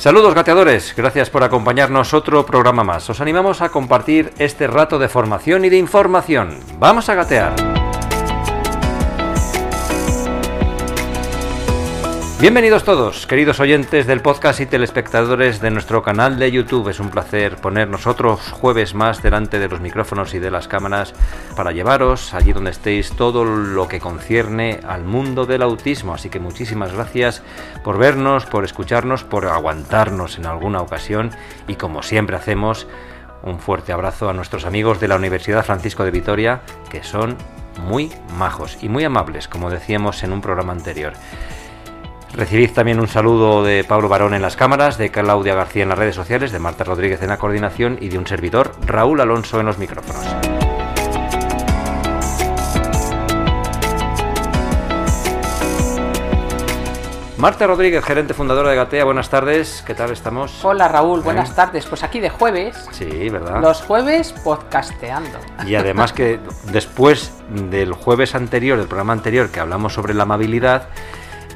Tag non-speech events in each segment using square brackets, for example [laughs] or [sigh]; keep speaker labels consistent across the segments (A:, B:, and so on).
A: Saludos gateadores, gracias por acompañarnos otro programa más. Os animamos a compartir este rato de formación y de información. Vamos a gatear. Bienvenidos todos, queridos oyentes del podcast y telespectadores de nuestro canal de YouTube. Es un placer ponernos otros jueves más delante de los micrófonos y de las cámaras para llevaros allí donde estéis todo lo que concierne al mundo del autismo. Así que muchísimas gracias por vernos, por escucharnos, por aguantarnos en alguna ocasión y como siempre hacemos, un fuerte abrazo a nuestros amigos de la Universidad Francisco de Vitoria que son muy majos y muy amables, como decíamos en un programa anterior. Recibid también un saludo de Pablo Barón en las cámaras, de Claudia García en las redes sociales, de Marta Rodríguez en la coordinación y de un servidor, Raúl Alonso en los micrófonos. Marta Rodríguez, gerente fundadora de Gatea, buenas tardes, ¿qué tal estamos?
B: Hola Raúl, buenas tardes. Pues aquí de jueves.
A: Sí, ¿verdad?
B: Los jueves podcasteando.
A: Y además que después del jueves anterior, del programa anterior, que hablamos sobre la amabilidad,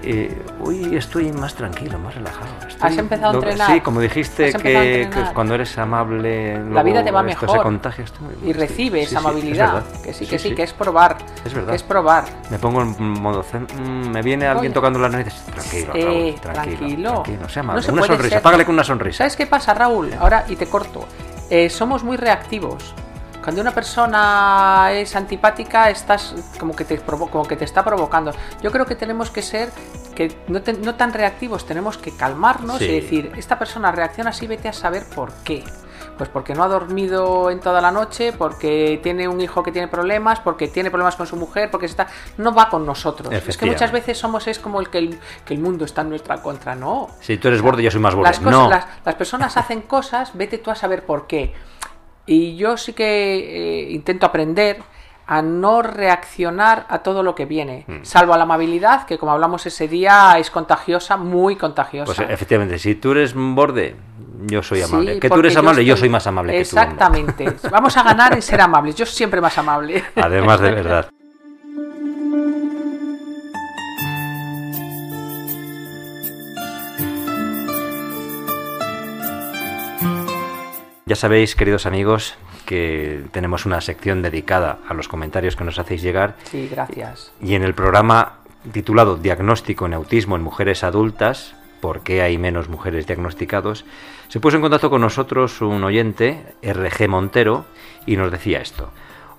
A: eh, hoy estoy más tranquilo, más relajado. Estoy-
B: ¿Has empezado a
A: lo-
B: entrenar?
A: Sí, como dijiste
B: ¿Has empezado a
A: que, que cuando eres amable,
B: La vida te va
A: esto
B: mejor.
A: se contagia. estoy muy-
B: Y recibes
A: sí, sí,
B: amabilidad.
A: verdad.
B: que sí, que sí, que es probar.
A: Es verdad.
B: Que es probar.
A: Me pongo en modo zen, mm, me viene alguien
B: Oye.
A: tocando las narices. Tranquilo, Raúl, tranquilo,
B: tranquilo.
A: tranquilo, sea amable.
B: No se
A: una sonrisa,
B: ser-
A: págale con una sonrisa.
B: ¿Sabes qué pasa, Raúl? Ahora, y te corto. Eh, somos muy reactivos. Cuando una persona es antipática, estás como que te provo- como que te está provocando. Yo creo que tenemos que ser que no, te- no tan reactivos, tenemos que calmarnos
A: Sí.
B: y decir, esta persona reacciona así, vete a saber por qué. Pues porque no ha dormido en toda la noche, porque tiene un hijo que tiene problemas, porque tiene problemas con su mujer, porque está no va con nosotros. Es que muchas veces somos es como el que el, que el mundo está en nuestra contra, no.
A: Si tú eres borde, yo soy más borde.
B: Las, cosas-
A: no.
B: las, las personas hacen cosas, vete tú a saber por qué. Y yo sí que eh, intento aprender a no reaccionar a todo lo que viene,
A: Mm.
B: salvo a la amabilidad, que como hablamos ese día es contagiosa, muy contagiosa.
A: Pues efectivamente, si tú eres borde, yo soy
B: Sí,
A: amable. que tú eres amable, yo
B: estoy-
A: soy más amable que tú.
B: Exactamente. Vamos a ganar en ser amables. Yo siempre más amable.
A: Además de verdad. Ya sabéis, queridos amigos, que tenemos una sección dedicada a los comentarios que nos hacéis llegar
B: Sí, gracias.
A: y en el programa titulado Diagnóstico en autismo en mujeres adultas, ¿por qué hay menos mujeres diagnosticados? Se puso en contacto con nosotros un oyente, RG Montero, y nos decía esto.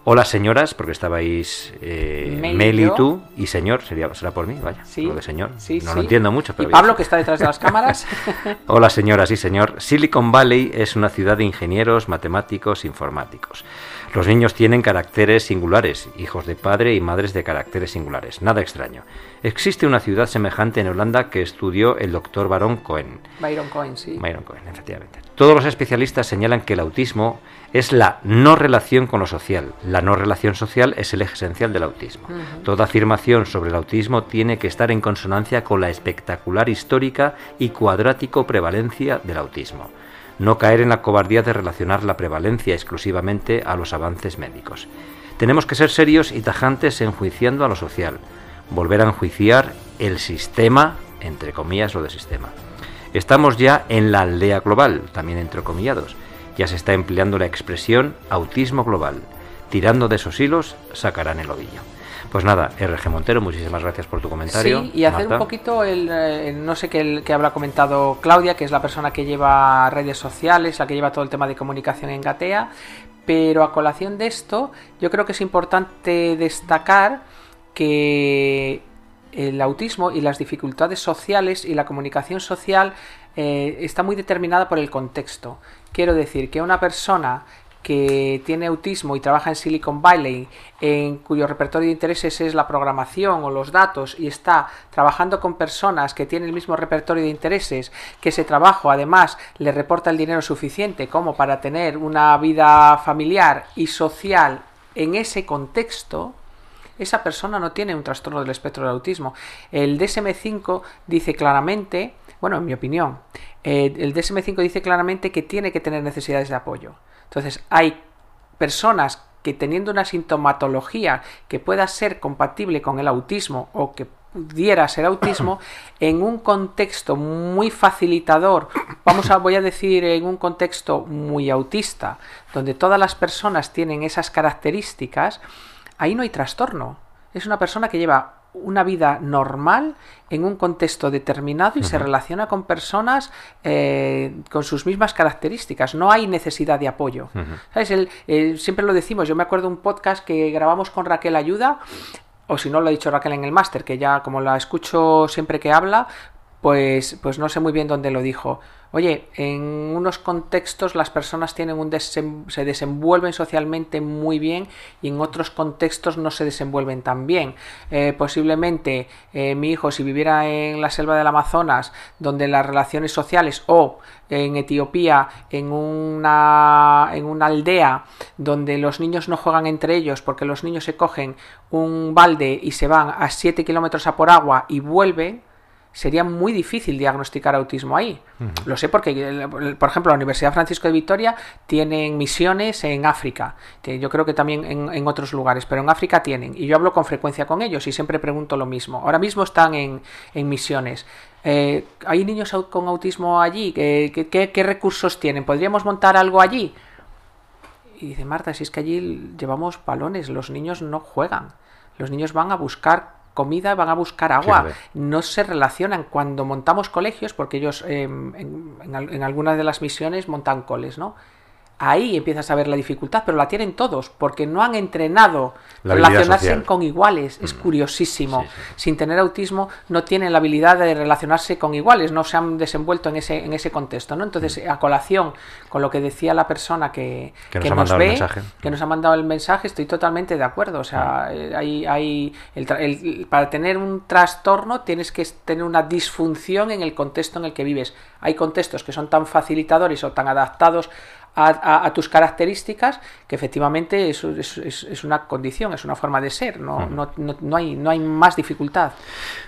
A: Hola señoras, porque estabais eh,
B: Mel y
A: Mel y
B: yo.
A: tú, y señor, sería, será por mí, vaya,
B: Sí.
A: lo de señor.
B: Sí,
A: no
B: sí.
A: lo entiendo mucho, pero
B: Y
A: bien.
B: Pablo, que está detrás de las cámaras. [laughs]
A: Hola señoras y señor, Silicon Valley es una ciudad de ingenieros, matemáticos, informáticos. Los niños tienen caracteres singulares, hijos de padre y madres de caracteres singulares, nada extraño. Existe una ciudad semejante en Holanda que estudió el doctor Baron Cohen.
B: Byron Cohen, sí.
A: Byron Cohen, efectivamente. Todos los especialistas señalan que el autismo es la no relación con lo social. La no relación social es el eje esencial del autismo. Toda afirmación sobre el autismo tiene que estar en consonancia con la espectacular histórica y cuadrático prevalencia del autismo. No caer en la cobardía de relacionar la prevalencia exclusivamente a los avances médicos. Tenemos que ser serios y tajantes enjuiciando a lo social. Volver a enjuiciar el sistema, entre comillas lo de sistema. Estamos ya en la aldea global, también entrecomillados. Ya se está empleando la expresión autismo global. Tirando de esos hilos, sacarán el ovillo. Pues nada, RG Montero, muchísimas gracias por tu comentario.
B: Sí, y hacer
A: Marta.
B: un poquito el, eh, el- no sé qué el que habrá comentado Claudia, que es la persona que lleva redes sociales, la que lleva todo el tema de comunicación en Gatea, pero a colación de esto, yo creo que es importante destacar que el autismo y las dificultades sociales y la comunicación social eh, está muy determinada por el contexto. Quiero decir que una persona que tiene autismo y trabaja en Silicon Valley, en cuyo repertorio de intereses es la programación o los datos y está trabajando con personas que tienen el mismo repertorio de intereses, que ese trabajo además le reporta el dinero suficiente como para tener una vida familiar y social en ese contexto, esa persona no tiene un trastorno del espectro del autismo. El DSM5 dice claramente, bueno, en mi opinión, eh, el DSM5 dice claramente que tiene que tener necesidades de apoyo. Entonces, hay personas que teniendo una sintomatología que pueda ser compatible con el autismo o que pudiera ser autismo [coughs] en un contexto muy facilitador, vamos a voy a decir en un contexto muy autista, donde todas las personas tienen esas características, ahí no hay trastorno. Es una persona que lleva una vida normal en un contexto determinado y se relaciona con personas eh, con sus mismas características. No hay necesidad de apoyo. ¿Sabes? siempre lo decimos. Yo me acuerdo de un podcast que grabamos con Raquel Ayuda. O si no lo ha dicho Raquel en el máster, que ya como la escucho siempre que habla, pues, pues no sé muy bien dónde lo dijo. Oye, en unos contextos las personas tienen un se desenvuelven socialmente muy bien y en otros contextos no se desenvuelven tan bien. Eh, posiblemente eh, mi hijo, si viviera en la selva del Amazonas, donde las relaciones sociales o en Etiopía, en una, en una aldea donde los niños no juegan entre ellos porque los niños se cogen un balde y se van a 7 kilómetros a por agua y vuelven, sería muy difícil diagnosticar autismo ahí. Lo sé porque, por ejemplo, la Universidad Francisco de Vitoria tienen misiones en África. Yo creo que también en, otros lugares, pero en África tienen. Y yo hablo con frecuencia con ellos y siempre pregunto lo mismo. Ahora mismo están en, misiones. Eh, ¿Hay niños con autismo allí? ¿Qué, qué recursos tienen? ¿Podríamos montar algo allí? Y dice Marta, si es que allí llevamos balones, los niños no juegan. Los niños van a buscar comida, van a buscar agua. no se relacionan. Cuando montamos colegios, porque ellos em, en, en, algunas de las misiones montan coles, ¿no? Ahí empiezas a ver la dificultad, pero la tienen todos, porque no han entrenado relacionarse con iguales. Es mm. curiosísimo. Sin tener autismo no tienen la habilidad de relacionarse con iguales, no se han desenvuelto en ese, en ese contexto. ¿no? Entonces, mm. a colación con lo que decía la persona que, nos, ve, que nos ha mandado el mensaje, estoy totalmente de acuerdo. O sea, mm. eh, hay, hay el, para tener un trastorno tienes que tener una disfunción en el contexto en el que vives. Hay contextos que son tan facilitadores o tan adaptados a, tus características, que efectivamente eso es, una condición, es una forma de ser, no, no, no, hay, no hay más dificultad.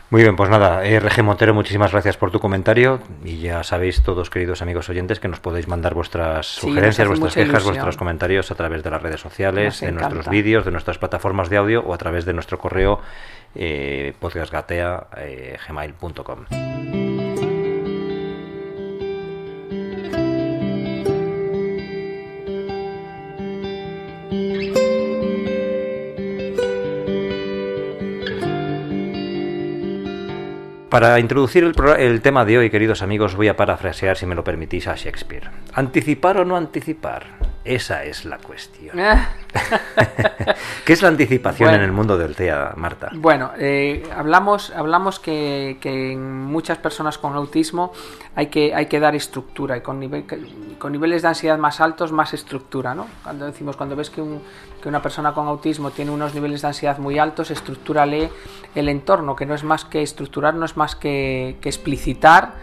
A: Muy bien, pues nada, eh, RG Montero, muchísimas gracias por tu comentario y ya sabéis todos, queridos amigos oyentes, que nos podéis mandar vuestras sugerencias, vuestras quejas, vuestros comentarios a través de las redes sociales, de nuestros vídeos, de nuestras plataformas de audio o a través de nuestro correo eh, podcastgatea.gmail.com. Eh, Para introducir el, tema de hoy, queridos amigos, voy a parafrasear, si me lo permitís, a Shakespeare. ¿Anticipar o no anticipar? Esa es la cuestión. [laughs] ¿Qué es la anticipación en el mundo del TEA, Marta?
B: Bueno, eh, hablamos, hablamos que, en muchas personas con autismo hay que, hay que dar estructura y con, con niveles de ansiedad más altos, más estructura. ¿no? Cuando decimos, cuando ves que, que una persona con autismo tiene unos niveles de ansiedad muy altos, estructúrale el entorno, que no es más que estructurar, no es más que, que explicitar,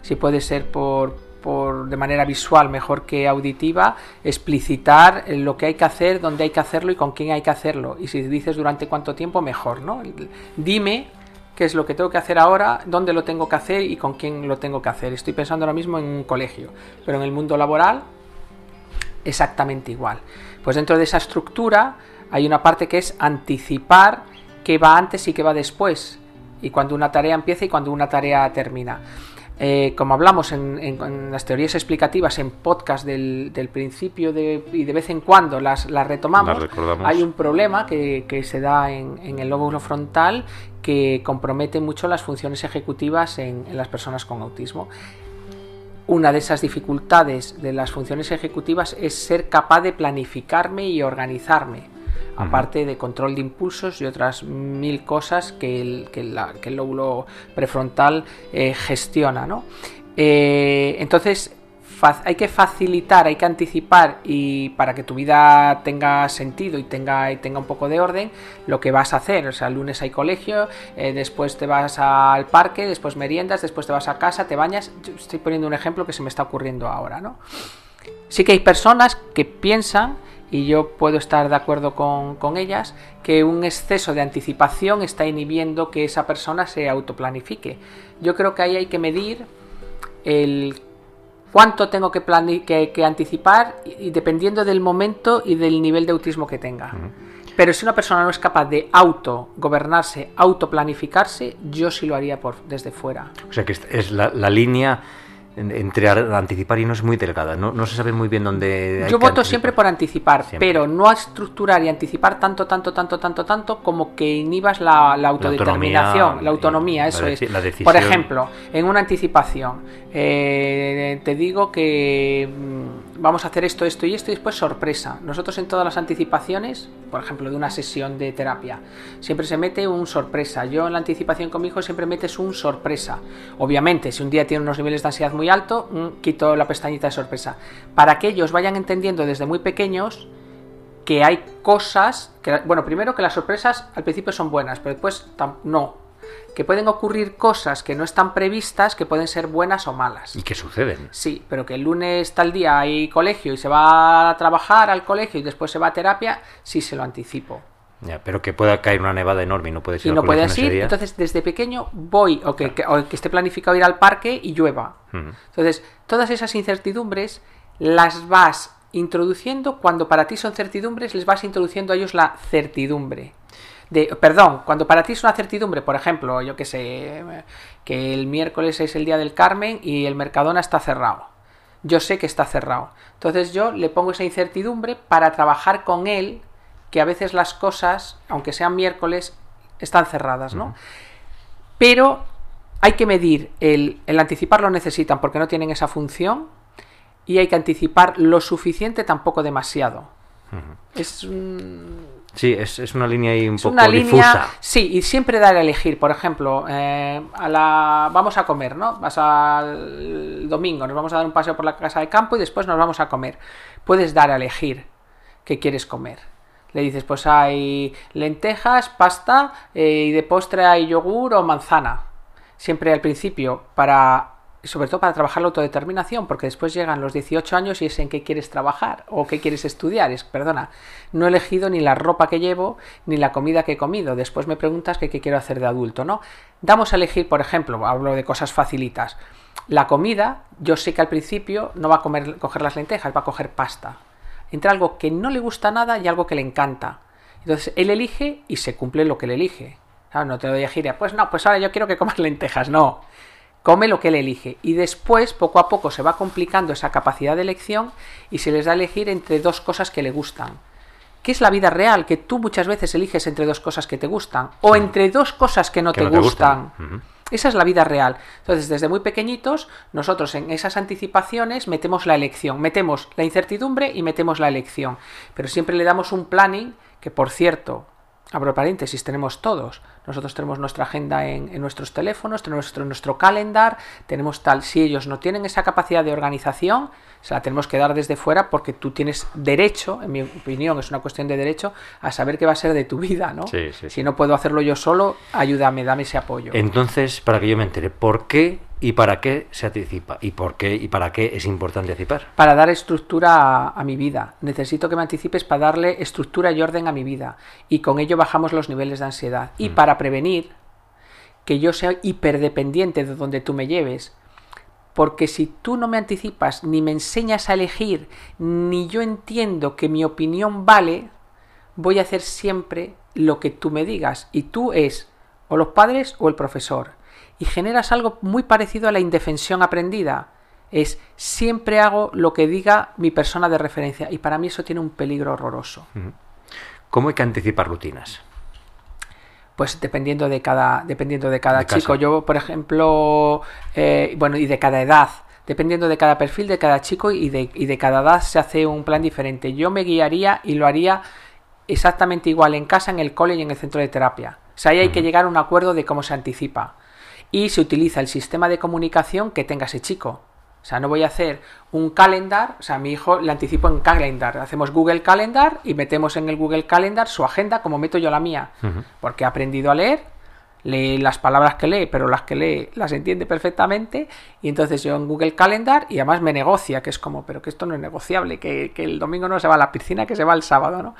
B: si puede ser por, por, de manera visual mejor que auditiva, explicitar lo que hay que hacer, dónde hay que hacerlo y con quién hay que hacerlo. Y si dices durante cuánto tiempo, mejor, ¿no? Dime qué es lo que tengo que hacer ahora, dónde lo tengo que hacer y con quién lo tengo que hacer. Estoy pensando ahora mismo en un colegio, pero en el mundo laboral exactamente igual. Pues dentro de esa estructura hay una parte que es anticipar qué va antes y qué va después, y cuando una tarea empieza y cuando una tarea termina. Eh, como hablamos en, las teorías explicativas en podcast del, principio y de vez en cuando las, retomamos, hay un problema que, se da en, el lóbulo frontal que compromete mucho las funciones ejecutivas en, las personas con autismo. Una de esas dificultades de las funciones ejecutivas es ser capaz de planificarme y organizarme aparte de control de impulsos y otras mil cosas que el, que el lóbulo prefrontal eh, gestiona. ¿no? Eh, entonces, hay que facilitar, hay que anticipar y para que tu vida tenga sentido y tenga, tenga un poco de orden, lo que vas a hacer. O sea, el lunes hay colegio, eh, después te vas al parque, después meriendas, después te vas a casa, te bañas. estoy poniendo un ejemplo que se me está ocurriendo ahora, ¿no? Sí que hay personas que piensan, y yo puedo estar de acuerdo con, con ellas, que un exceso de anticipación está inhibiendo que esa persona se autoplanifique. Yo creo que ahí hay que medir el cuánto tengo que, que, anticipar y, dependiendo del momento y del nivel de autismo que tenga. Pero si una persona no es capaz de auto gobernarse, autoplanificarse, yo sí lo haría por desde fuera.
A: O sea que es la, la línea entre anticipar y no es muy delgada, no, no se sabe muy bien dónde...
B: Yo voto siempre por anticipar, pero no a estructurar y anticipar tanto, tanto, tanto, tanto, tanto como que inhibas la, autodeterminación, la autonomía, eso es. Por ejemplo, en una anticipación, eh, te digo que vamos a hacer esto, esto y esto y después sorpresa. Nosotros en todas las anticipaciones, por ejemplo, de una sesión de terapia, siempre se mete un sorpresa. Yo en la anticipación con mi hijo siempre metes un sorpresa. Obviamente, si un día tiene unos niveles de ansiedad muy alto, mm, quito la pestañita de sorpresa. Para que ellos vayan entendiendo desde muy pequeños que hay cosas, que, bueno, primero que las sorpresas al principio son buenas, pero después no, que pueden ocurrir cosas que no están previstas, que pueden ser buenas o malas.
A: Y que suceden.
B: Sí, pero que el lunes tal día hay colegio y se va a trabajar al colegio y después se va a terapia, sí se lo anticipo.
A: Ya, pero que pueda caer una nevada enorme y no puedes ir
B: y no puedes ir, entonces desde pequeño voy, o que, esté planificado ir al parque y llueva. Entonces, todas esas incertidumbres las vas introduciendo cuando para ti son certidumbres, les vas introduciendo a ellos la certidumbre perdón, cuando para ti es una certidumbre, por ejemplo, yo que sé, que el miércoles es el día del Carmen y el Mercadona está cerrado. Yo sé que está cerrado. Entonces yo le pongo esa incertidumbre para trabajar con él, que a veces las cosas, aunque sean miércoles, están cerradas, ¿no? Pero hay que medir el, el anticipar lo necesitan porque no tienen esa función y hay que anticipar lo suficiente, tampoco demasiado. Es un
A: Sí, es, una línea ahí un poco una difusa.
B: sí, y siempre dar a elegir. Por ejemplo, eh, a la, vamos a comer, ¿no? Vas al domingo, nos vamos a dar un paseo por la casa de campo y después nos vamos a comer. Puedes dar a elegir qué quieres comer. Le dices, pues hay lentejas, pasta eh, y de postre hay yogur o manzana. Siempre al principio, para sobre todo para trabajar la autodeterminación, porque después llegan los 18 años y es en qué quieres trabajar o qué quieres estudiar. Es, perdona, no he elegido ni la ropa que llevo ni la comida que he comido. Después me preguntas qué quiero hacer de adulto, ¿no? Damos a elegir, por ejemplo, hablo de cosas facilitas. La comida, yo sé que al principio no va a comer, coger las lentejas, va a coger pasta. Entre algo que no le gusta nada y algo que le encanta. Entonces él elige y se cumple lo que le elige. no te lo voy a decir, pues no, pues ahora yo quiero que comas lentejas. No come lo que él elige y después poco a poco se va complicando esa capacidad de elección y se les da a elegir entre dos cosas que le gustan. ¿Qué es la vida real? Que tú muchas veces eliges entre dos cosas que te gustan o entre dos cosas que no, te, gustan. Esa es la vida real. Entonces, desde muy pequeñitos, nosotros en esas anticipaciones metemos la elección, metemos la incertidumbre y metemos la elección. Pero siempre le damos un planning que, por cierto, abro paréntesis, tenemos todos. Nosotros tenemos nuestra agenda en, nuestros teléfonos, tenemos nuestro, nuestro calendar, tenemos tal. Si ellos no tienen esa capacidad de organización, se la tenemos que dar desde fuera porque tú tienes derecho, en mi opinión, es una cuestión de derecho, a saber qué va a ser de tu vida, ¿no? Si no puedo hacerlo yo solo, ayúdame, dame ese apoyo.
A: Entonces, para que yo me entere, ¿por qué y para qué se anticipa? ¿Y por qué y para qué es importante anticipar?
B: Para dar estructura a, mi vida. Necesito que me anticipes para darle estructura y orden a mi vida. Y con ello bajamos los niveles de ansiedad. Y mm. para prevenir que yo sea hiperdependiente de donde tú me lleves, porque si tú no me anticipas, ni me enseñas a elegir, ni yo entiendo que mi opinión vale, voy a hacer siempre lo que tú me digas. Y tú es o los padres o el profesor. Y generas algo muy parecido a la indefensión aprendida. Es siempre hago lo que diga mi persona de referencia. Y para mí eso tiene un peligro horroroso.
A: ¿Cómo hay que anticipar rutinas?
B: Pues dependiendo de cada, dependiendo de cada chico. Yo, por ejemplo, eh, bueno, y de cada edad, dependiendo de cada perfil de cada chico y de, y de cada edad se hace un plan diferente. Yo me guiaría y lo haría exactamente igual en casa, en el cole y en el centro de terapia. O sea, ahí hay que llegar a un acuerdo de cómo se anticipa. Y se utiliza el sistema de comunicación que tenga ese chico. O sea, no voy a hacer un calendar, o sea, a mi hijo le anticipo en calendar. Hacemos Google Calendar y metemos en el Google Calendar su agenda como meto yo la mía. Porque he aprendido a leer, lee las palabras que lee, pero las que lee las entiende perfectamente. Y entonces yo en Google Calendar y además me negocia, que es como, pero que esto no es negociable, que, que el domingo no se va a la piscina, que se va el sábado, ¿no?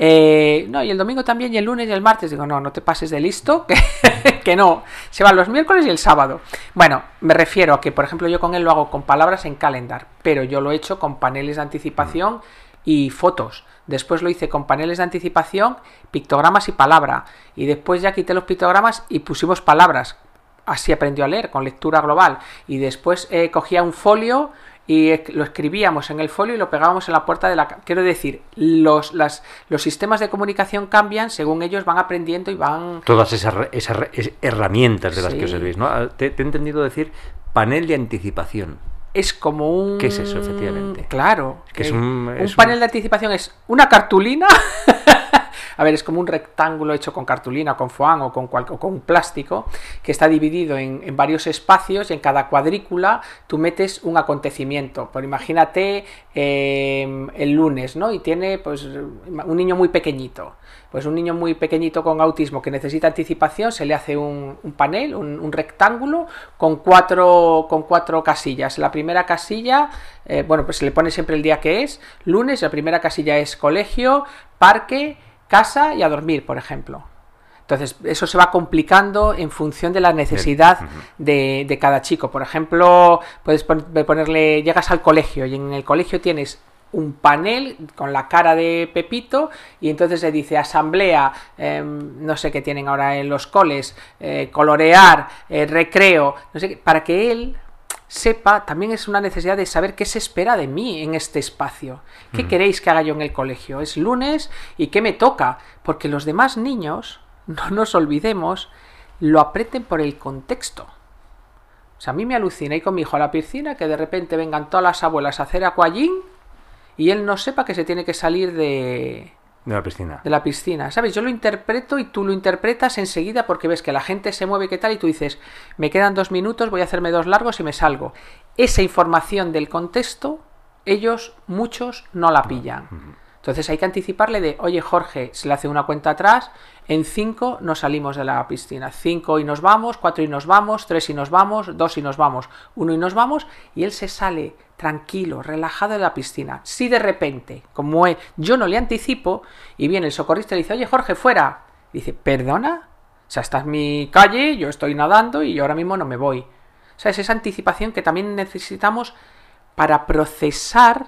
B: Eh, no, y el domingo también, y el lunes y el martes. Digo, no, no te pases de listo, [laughs] que, no. Se van los miércoles y el sábado. Bueno, me refiero a que, por ejemplo, yo con él lo hago con palabras en calendar, pero yo lo he hecho con paneles de anticipación y fotos. Después lo hice con paneles de anticipación, pictogramas y palabra. Y después ya quité los pictogramas y pusimos palabras. Así aprendió a leer, con lectura global. Y después eh, cogía un folio y lo escribíamos en el folio y lo pegábamos en la puerta de la... Quiero decir, los, las, los sistemas de comunicación cambian según ellos van aprendiendo y van...
A: Todas esas, esas herramientas de las que os servís, ¿no? Ah, te, he entendido decir panel de anticipación.
B: Es como un...
A: ¿Qué es eso, efectivamente?
B: Claro.
A: Que es un,
B: un panel de anticipación es una cartulina [laughs] A ver, es como un rectángulo hecho con cartulina, con foam o con, plástico, que está dividido en, varios espacios y en cada cuadrícula tú metes un acontecimiento. Por imagínate em, el lunes, ¿no? Y tiene pues un niño muy pequeñito. Pues un niño muy pequeñito con autismo que necesita anticipación, se le hace un, panel, un, rectángulo con cuatro, con cuatro casillas. La primera casilla, eh, bueno, pues se le pone siempre el día que es, lunes, la primera casilla es colegio, parque, casa y a dormir, por ejemplo. Entonces, eso se va complicando en función de la necesidad de, cada chico. Por ejemplo, puedes ponerle, llegas al colegio y en el colegio tienes un panel con la cara de Pepito y entonces se dice asamblea, em, no sé qué tienen ahora en los coles, eh, colorear, eh, recreo, no sé qué, para que él sepa, también es una necesidad de saber qué se espera de mí en este espacio. ¿Qué queréis que haga yo en el colegio? Es lunes y qué me toca, porque los demás niños, [laughs] no nos olvidemos, lo aprenden por el contexto. O sea, a mí me alucina ir con mi hijo a la piscina que de repente vengan todas las abuelas a hacer aquagym y él no sepa que se tiene que salir de,
A: de la piscina.
B: De la piscina. ¿Sabes? Yo lo interpreto y tú lo interpretas enseguida porque ves que la gente se mueve, ¿qué tal? Y tú dices, me quedan dos minutos, voy a hacerme dos largos y me salgo. Esa información del contexto, ellos, muchos, no la pillan. Entonces hay que anticiparle de, oye Jorge, se le hace una cuenta atrás, en cinco nos salimos de la piscina. Cinco y nos vamos, cuatro y nos vamos, tres y nos vamos, dos y nos vamos, uno y nos vamos, y él se sale tranquilo, relajado de la piscina. Si de repente, como yo no le anticipo, y viene el socorrista y dice, oye Jorge, fuera. dice, ¿perdona? O sea, esta es mi calle, yo estoy nadando y yo ahora mismo no me voy. O sea, es esa anticipación que también necesitamos para procesar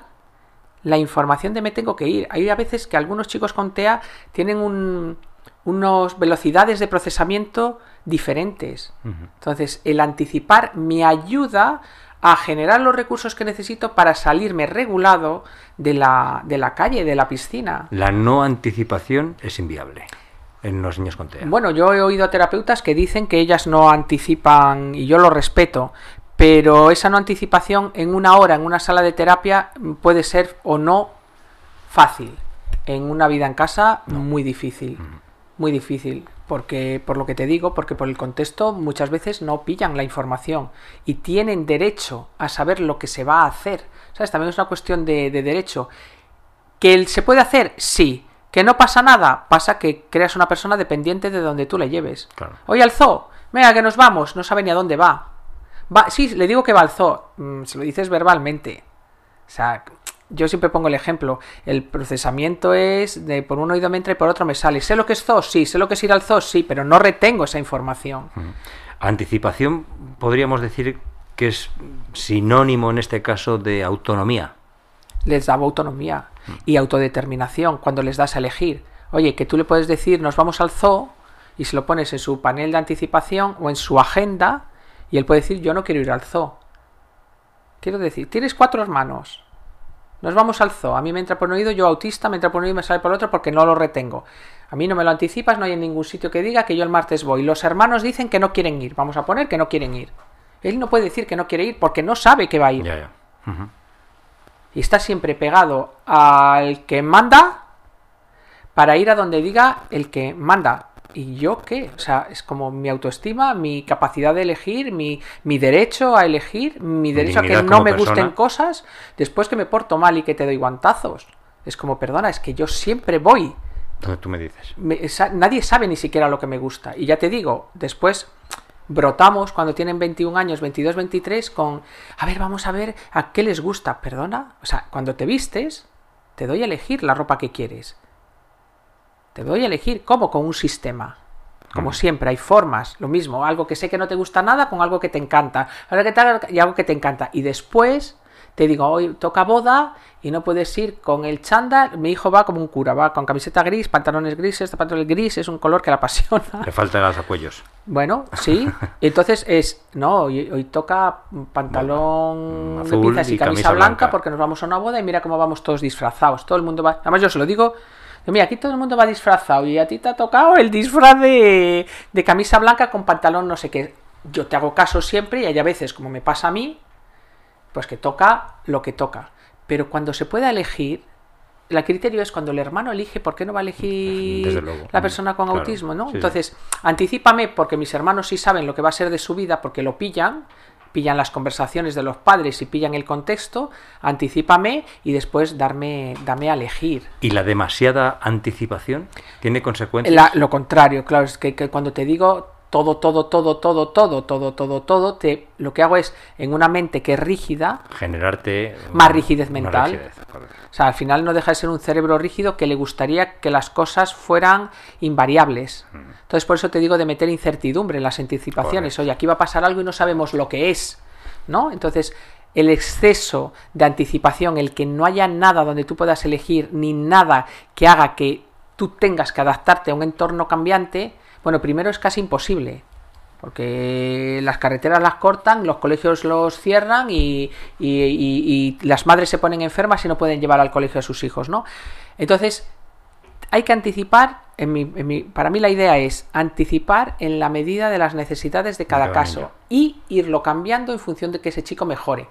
B: la información de me tengo que ir. Hay a veces que algunos chicos con TEA tienen un, unas velocidades de procesamiento diferentes. Entonces, el anticipar me ayuda a generar los recursos que necesito para salirme regulado de la, de la calle, de la piscina.
A: La no anticipación es inviable en los niños con TEA.
B: Bueno, yo he oído a terapeutas que dicen que ellas no anticipan, y yo lo respeto, pero esa no anticipación en una hora, en una sala de terapia, puede ser o no fácil. En una vida en casa, muy difícil. Muy difícil porque por lo que te digo, porque por el contexto muchas veces no pillan la información y tienen derecho a saber lo que se va a hacer. ¿Sabes? También es una cuestión de, derecho. ¿Que se puede hacer? Sí. ¿Que no pasa nada? Pasa que creas una persona dependiente de donde tú le lleves. Claro. Oye, al zoo, venga, que nos vamos, no sabe ni a dónde va. va sí, le digo que va al zoo, mm, se lo dices verbalmente. O sea, yo siempre pongo el ejemplo, el procesamiento es de por un oído me entra y por otro me sale. ¿Sé lo que es zoo? Sí. ¿Sé lo que es ir al zoo? Sí, pero no retengo esa información.
A: Anticipación podríamos decir que es sinónimo en este caso de autonomía.
B: Les daba autonomía y autodeterminación cuando les das a elegir. Oye, que tú le puedes decir nos vamos al zoo y se lo pones en su panel de anticipación o en su agenda y él puede decir yo no quiero ir al zoo. Quiero decir, tienes cuatro hermanos, nos vamos al zoo. A mí me entra por un oído, yo autista, me entra por un oído y me sale por otro porque no lo retengo. A mí no me lo anticipas, no hay en ningún sitio que diga que yo el martes voy. Los hermanos dicen que no quieren ir. Vamos a poner que no quieren ir. Él no puede decir que no quiere ir porque no sabe que va a ir. Y está siempre pegado al que manda para ir a donde diga el que manda. ¿Y yo qué? O sea, es como mi autoestima, mi capacidad de elegir, mi, mi derecho a elegir, mi derecho a que no me gusten cosas después que me porto mal y que te doy guantazos. Es como, perdona, es que yo siempre voy.
A: Donde tú me dices.
B: nadie sabe ni siquiera lo que me gusta. Y ya te digo, después brotamos cuando tienen 21 años, 22, 23 con, a ver, vamos a ver a qué les gusta. Perdona, o sea, cuando te vistes, te doy a elegir la ropa que quieres. Te doy a elegir cómo con un sistema. Como mm. siempre, hay formas, lo mismo, algo que sé que no te gusta nada con algo que te encanta, y algo que te encanta. Y después te digo, hoy toca boda y no puedes ir con el chándal. Mi hijo va como un cura, va con camiseta gris, pantalones grises, pantalón gris es un color que le apasiona.
A: Le faltan los apoyos.
B: Bueno, sí. [laughs] Entonces es, no, hoy, toca pantalón azul de y, camisa, blanca, porque nos vamos a una boda y mira cómo vamos todos disfrazados. Todo el mundo va. Además, yo se lo digo. Mira, aquí todo el mundo va disfrazado y a ti te ha tocado el disfraz de, de camisa blanca con pantalón no sé qué. Yo te hago caso siempre y hay a veces, como me pasa a mí, pues que toca lo que toca. Pero cuando se pueda elegir, el criterio es cuando el hermano elige, ¿por qué no va a elegir la persona con autismo? ¿no? Entonces, anticipame porque mis hermanos sí saben lo que va a ser de su vida porque lo pillan, pillan las conversaciones de los padres y pillan el contexto, anticipame y después darme, dame a elegir.
A: ¿Y la demasiada anticipación tiene consecuencias?
B: lo contrario, claro, es que cuando te digo todo, todo, todo, todo, todo, todo, todo, todo, te, lo que hago es, en una mente que es rígida,
A: generarte
B: más rigidez mental. o sea, al final no deja de ser un cerebro rígido que le gustaría que las cosas fueran invariables. Mm. Entonces, por eso te digo de meter incertidumbre en las anticipaciones. Oye, aquí va a pasar algo y no sabemos lo que es. ¿No? Entonces, el exceso de anticipación, el que no haya nada donde tú puedas elegir, ni nada que haga que tú tengas que adaptarte a un entorno cambiante, bueno, primero es casi imposible, porque las carreteras las cortan, los colegios los cierran y, las madres se ponen enfermas y no pueden llevar al colegio a sus hijos, ¿no? Entonces, hay que anticipar, en para mí la idea es anticipar en la medida de las necesidades de cada caso y irlo cambiando en función de que ese chico mejore.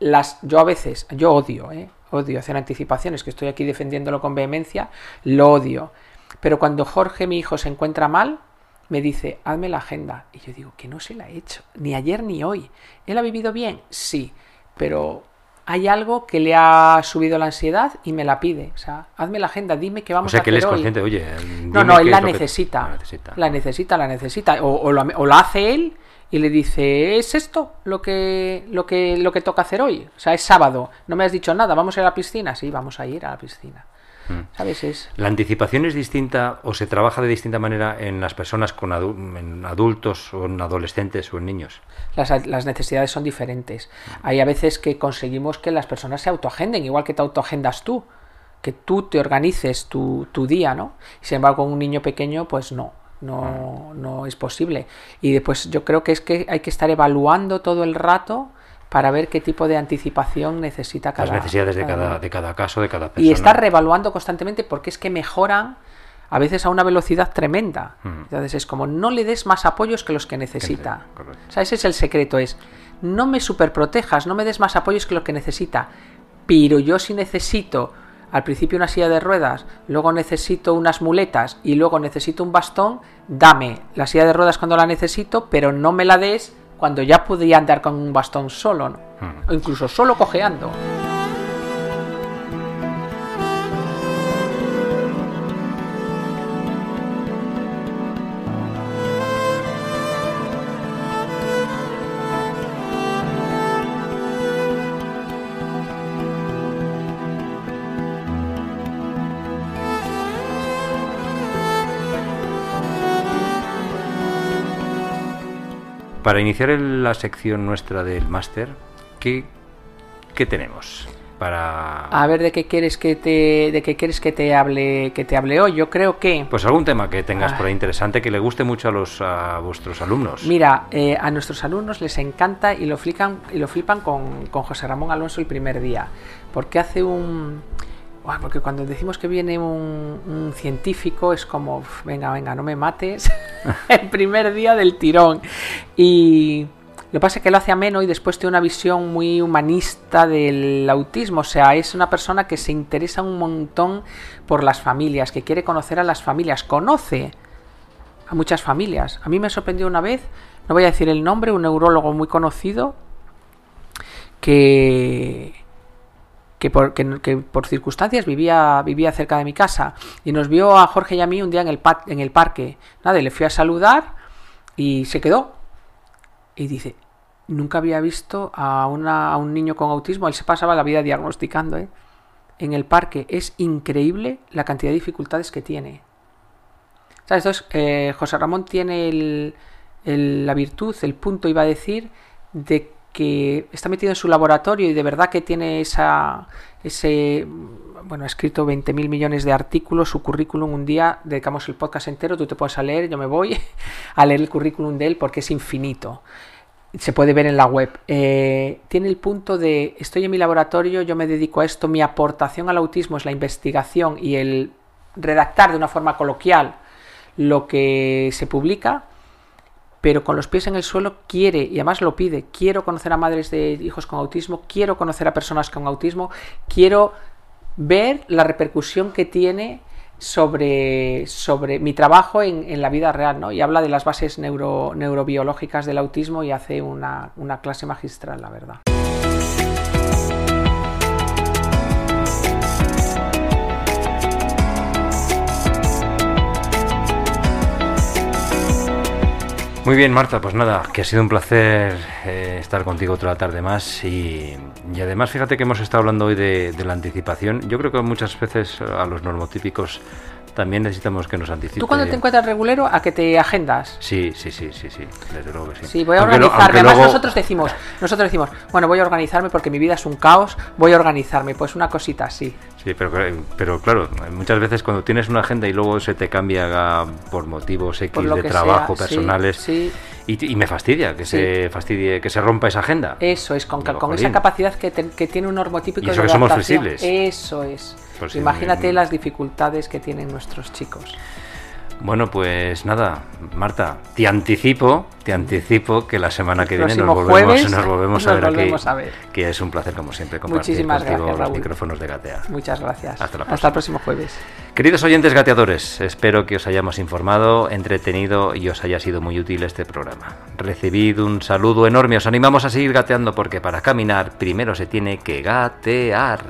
B: Las, yo a veces, yo odio, ¿eh? odio hacer anticipaciones, que estoy aquí defendiéndolo con vehemencia, lo odio. Pero cuando Jorge, mi hijo, se encuentra mal, me dice, hazme la agenda. Y yo digo, que no se la he hecho, ni ayer ni hoy. ¿Él ha vivido bien? Sí, pero hay algo que le ha subido la ansiedad y me la pide. O sea, hazme la agenda, dime qué vamos a hacer.
A: O sea, que él es consciente, oye.
B: No, no, él la necesita, la necesita. La necesita, la necesita. O, o, la hace él y le dice, ¿es esto lo que, lo, que, lo que toca hacer hoy? O sea, es sábado, no me has dicho nada, ¿vamos a ir a la piscina? Sí, vamos a ir a la piscina.
A: Mm. ¿Sabes? ¿La anticipación es distinta o se trabaja de distinta manera en las personas con en adultos o en adolescentes o en niños?
B: Las, necesidades son diferentes. Hay a veces que conseguimos que las personas se autoagenden, igual que te autoagendas tú, que tú te organices tu, tu día, ¿no? sin embargo, con un niño pequeño, pues no, no, mm. no es posible. Y después yo creo que es que hay que estar evaluando todo el rato para ver qué tipo de anticipación necesita cada
A: Las necesidades de cada, de cada caso, de cada persona.
B: Y está reevaluando constantemente porque es que mejoran a veces a una velocidad tremenda. Entonces es como no le des más apoyos que los que necesita. O sea, ese es el secreto, es no me superprotejas, no me des más apoyos que los que necesita. Pero yo si necesito al principio una silla de ruedas, luego necesito unas muletas y luego necesito un bastón, dame la silla de ruedas cuando la necesito, pero no me la des cuando ya podría andar con un bastón solo, ¿no? Hmm. o incluso solo cojeando.
A: Para iniciar la sección nuestra del máster, ¿qué, ¿qué, tenemos? Para...
B: A ver de qué quieres que te de qué quieres que te hable que te hable hoy. Yo creo que
A: pues algún tema que tengas por ahí interesante que le guste mucho a los a vuestros alumnos.
B: Mira, eh, a nuestros alumnos les encanta y lo flipan y lo flipan con, con José Ramón Alonso el primer día, porque hace un porque cuando decimos que viene un, científico es como, venga, venga, no me mates [laughs] el primer día del tirón. Y lo que pasa es que lo hace ameno y después tiene una visión muy humanista del autismo. O sea, es una persona que se interesa un montón por las familias, que quiere conocer a las familias. Conoce a muchas familias. A mí me sorprendió una vez, no voy a decir el nombre, un neurólogo muy conocido que, que por, circunstancias vivía, vivía cerca de mi casa y nos vio a Jorge y a mí un día en el, en el parque. Nada, le fui a saludar y se quedó. Y dice, nunca había visto a, una, a un niño con autismo, él se pasaba la vida diagnosticando, ¿eh? En el parque es increíble la cantidad de dificultades que tiene. ¿Sabes? Entonces, eh, José Ramón tiene la virtud, el punto, iba a decir, de que está metido en su laboratorio y de verdad que tiene esa, ese, bueno, ha escrito 20.000 millones de artículos, su currículum un día, dedicamos el podcast entero, tú te puedes leer, yo me voy [laughs] a leer el currículum de él porque es infinito. Se puede ver en la web. Eh, tiene el punto de, estoy en mi laboratorio, yo me dedico a esto, mi aportación al autismo es la investigación y el redactar de una forma coloquial lo que se publica, pero con los pies en el suelo quiere, y además lo pide, quiero conocer a madres de hijos con autismo, quiero conocer a personas con autismo, quiero ver la repercusión que tiene sobre, sobre mi trabajo en, la vida real, ¿no? Y habla de las bases neuro, neurobiológicas del autismo y hace una, una clase magistral, la verdad.
A: Muy bien, Marta, pues nada, que ha sido un placer eh, estar contigo otra tarde más y, además fíjate que hemos estado hablando hoy de, de, la anticipación. Yo creo que muchas veces a los normotípicos también necesitamos que nos anticipe.
B: ¿Tú cuando te encuentras regulero a que te agendas?
A: Sí, sí, sí, sí, sí, desde luego que sí.
B: Sí, voy a organizarme. Además nosotros decimos, nosotros decimos, bueno, voy a organizarme porque mi vida es un caos, voy a organizarme, pues una cosita así.
A: Sí, pero, pero claro, muchas veces cuando tienes una agenda y luego se te cambia por motivos X de trabajo, personales, Y, me fastidia que se fastidie, que se rompa esa agenda.
B: Eso es, con, con esa capacidad que, que, tiene un normotípico
A: y eso que somos flexibles.
B: Eso es. Imagínate las dificultades que tienen nuestros chicos.
A: Bueno, pues nada, Marta, te anticipo, te anticipo que la semana que viene nos volvemos, nos volvemos, a, ver aquí, a ver Que es un placer, como siempre, compartir Muchísimas contigo los micrófonos de Gatea.
B: Muchas gracias. Hasta, Hasta el próximo jueves.
A: Queridos oyentes gateadores, espero que os hayamos informado, entretenido y os haya sido muy útil este programa. Recibid un saludo enorme, os animamos a seguir gateando porque para caminar primero se tiene que gatear.